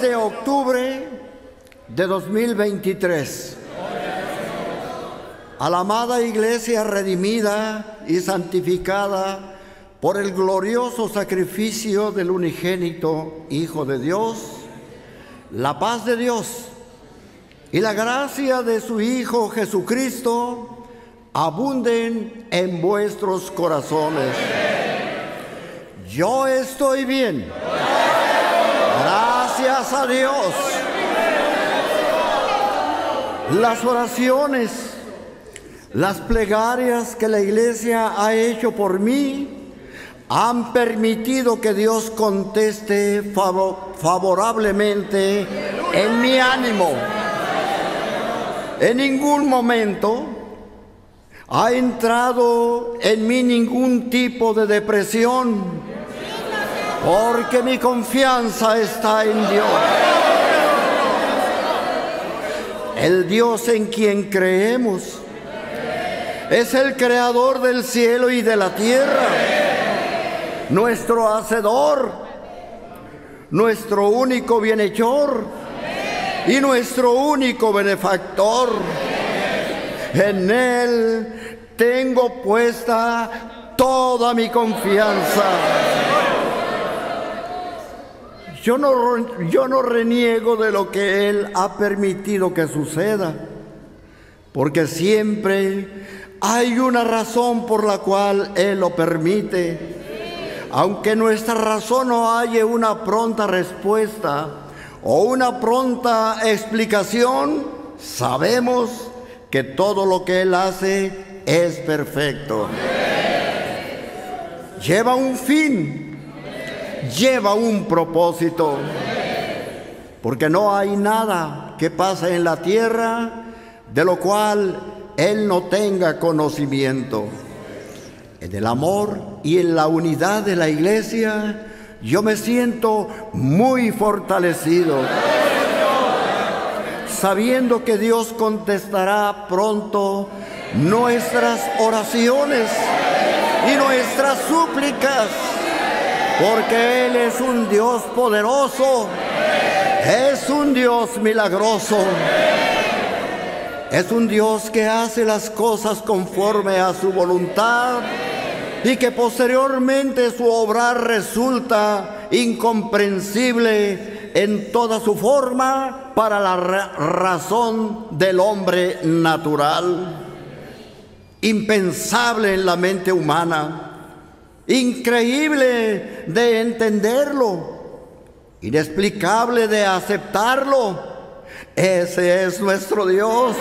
de octubre de 2023. A la amada iglesia redimida y santificada por el glorioso sacrificio del unigénito Hijo de Dios, la paz de Dios y la gracia de su Hijo Jesucristo abunden en vuestros corazones. Yo estoy bien. Gracias a Dios. Las oraciones, las plegarias que la iglesia ha hecho por mí han permitido que Dios conteste favorablemente en mi ánimo. En ningún momento ha entrado en mí ningún tipo de depresión, porque mi confianza está en Dios. El Dios en quien creemos es el creador del cielo y de la tierra, nuestro hacedor, nuestro único bienhechor y nuestro único benefactor. En Él tengo puesta toda mi confianza. Yo no, yo no reniego de lo que Él ha permitido que suceda, porque siempre hay una razón por la cual Él lo permite. Aunque nuestra razón no haya una pronta respuesta, o una pronta explicación, sabemos que todo lo que Él hace es perfecto. Lleva un fin, lleva un propósito, porque no hay nada que pase en la tierra de lo cual Él no tenga conocimiento. En el amor y en la unidad de la iglesia, yo me siento muy fortalecido, sabiendo que Dios contestará pronto nuestras oraciones y nuestras súplicas, porque Él es un Dios poderoso, es un Dios milagroso. Es un Dios que hace las cosas conforme a su voluntad y que posteriormente su obrar resulta incomprensible en toda su forma para la razón del hombre natural, impensable en la mente humana, increíble de entenderlo, inexplicable de aceptarlo. Ese es nuestro Dios,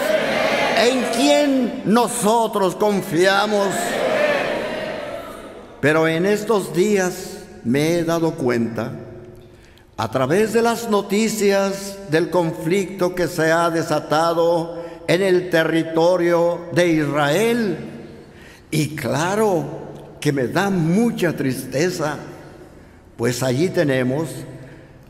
en quien nosotros confiamos. Pero en estos días me he dado cuenta, a través de las noticias del conflicto que se ha desatado en el territorio de Israel, y claro que me da mucha tristeza, pues allí tenemos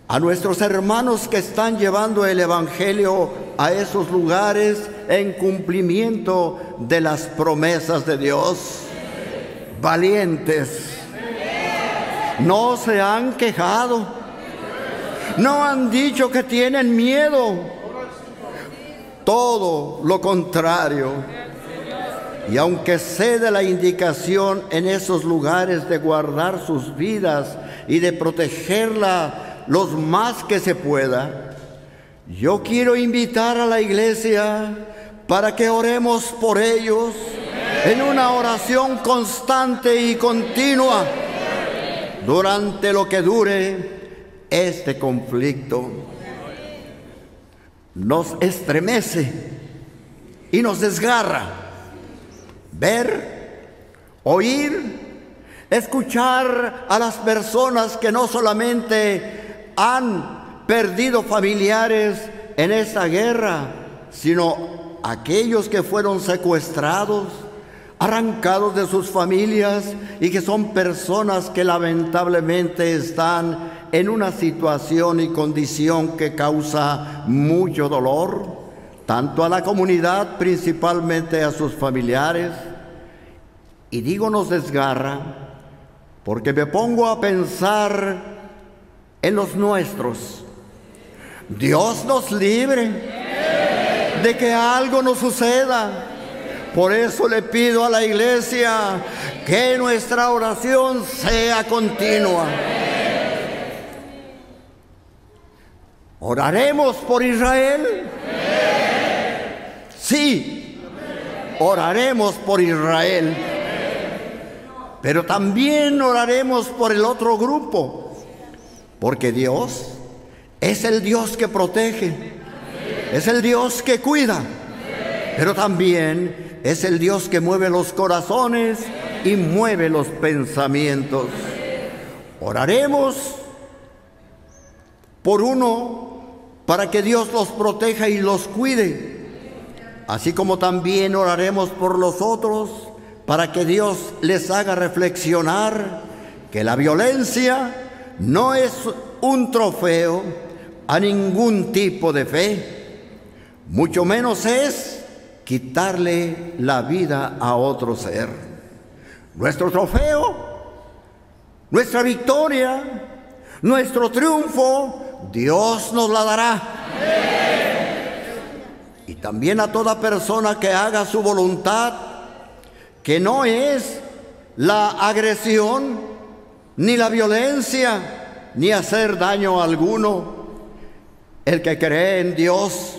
a nuestros hermanos que están llevando el Evangelio a esos lugares en cumplimiento de las promesas de Dios valientes. No se han quejado. No han dicho que tienen miedo. Todo lo contrario. Y aunque sé de la indicación en esos lugares de guardar sus vidas y de protegerla los más que se pueda, yo quiero invitar a la iglesia para que oremos por ellos en una oración constante y continua durante lo que dure este conflicto. Nos estremece y nos desgarra ver, oír, escuchar a las personas que no solamente han perdido familiares en esta guerra, sino aquellos que fueron secuestrados, arrancados de sus familias y que son personas que lamentablemente están en una situación y condición que causa mucho dolor, tanto a la comunidad, principalmente a sus familiares. Y digo nos desgarra porque me pongo a pensar en los nuestros, Dios nos libre de que algo nos suceda. Por eso le pido a la iglesia que nuestra oración sea continua. ¿Oraremos por Israel? Sí, oraremos por Israel. Pero también oraremos por el otro grupo, porque Dios es el Dios que protege, es el Dios que cuida, pero también es el Dios que mueve los corazones y mueve los pensamientos. Oraremos por uno para que Dios los proteja y los cuide, así como también oraremos por los otros para que Dios les haga reflexionar que la violencia no es un trofeo a ningún tipo de fe, mucho menos es quitarle la vida a otro ser. Nuestro trofeo, nuestra victoria, nuestro triunfo Dios nos la dará. Y también a toda persona que haga su voluntad, que no es la agresión, ni la violencia, ni hacer daño alguno. El que cree en Dios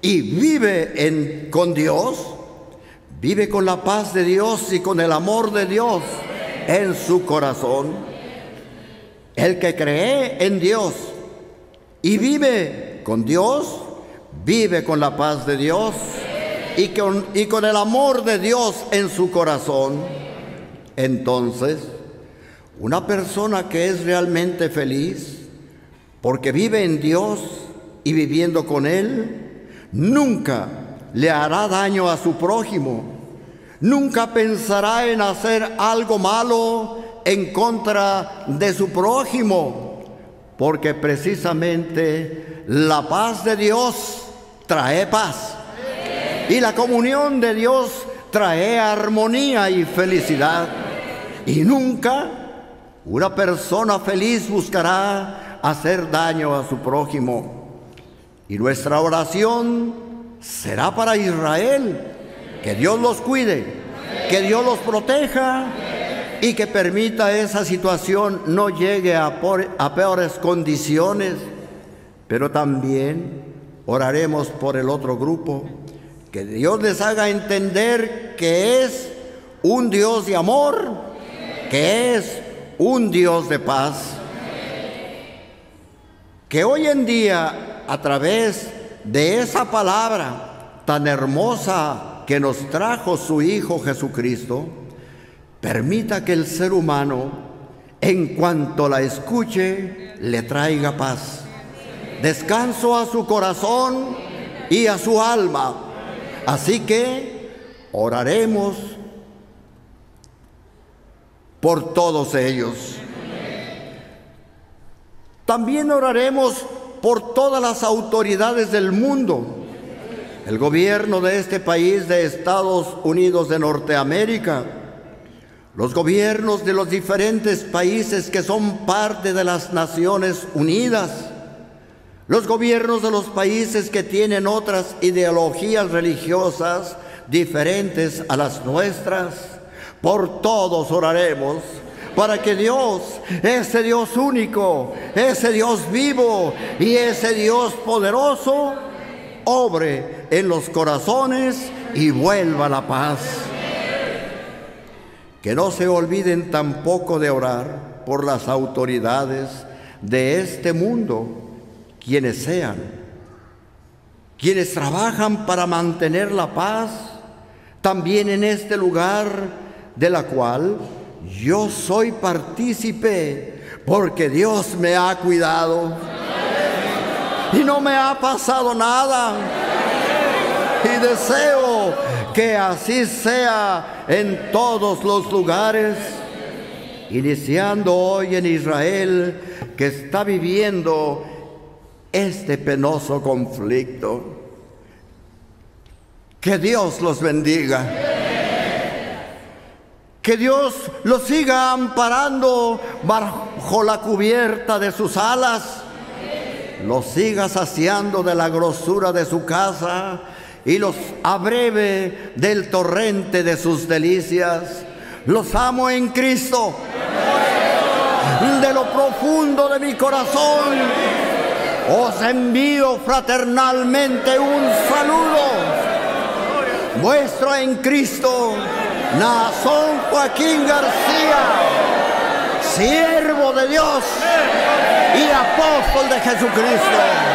y vive con Dios, vive con la paz de Dios y con el amor de Dios en su corazón. El que cree en Dios y vive con Dios, vive con la paz de Dios y con, y con el amor de Dios en su corazón. Entonces, una persona que es realmente feliz, porque vive en Dios y viviendo con Él, nunca le hará daño a su prójimo, nunca pensará en hacer algo malo en contra de su prójimo porque precisamente la paz de Dios trae paz. Y la comunión de Dios trae armonía y felicidad. Y nunca una persona feliz buscará hacer daño a su prójimo. Y nuestra oración será para Israel. Que Dios los cuide, que Dios los proteja y que permita esa situación no llegue a, peores condiciones, pero también oraremos por el otro grupo, que Dios les haga entender que es un Dios de amor, que es un Dios de paz. Que hoy en día, a través de esa palabra tan hermosa que nos trajo su Hijo Jesucristo, Permita que el ser humano, en cuanto la escuche, le traiga paz, descanso a su corazón y a su alma. Así que oraremos por todos ellos. También oraremos por todas las autoridades del mundo. El gobierno de este país de Estados Unidos de Norteamérica, los gobiernos de los diferentes países que son parte de las Naciones Unidas, los gobiernos de los países que tienen otras ideologías religiosas diferentes a las nuestras, por todos oraremos para que Dios, ese Dios único, ese Dios vivo y ese Dios poderoso, obre en los corazones y vuelva la paz. Que no se olviden tampoco de orar por las autoridades de este mundo, quienes sean, quienes trabajan para mantener la paz, también en este lugar de la cual yo soy partícipe, porque Dios me ha cuidado y no me ha pasado nada. Y deseo que así sea en todos los lugares, iniciando hoy en Israel que está viviendo este penoso conflicto. Que Dios los bendiga. Que Dios los siga amparando bajo la cubierta de sus alas. los siga saciando de la grosura de su casa y los abreve del torrente de sus delicias. Los amo en Cristo. De lo profundo de mi corazón os envío fraternalmente un saludo. Vuestro en Cristo, Nazón Joaquín García, siervo de Dios y apóstol de Jesucristo.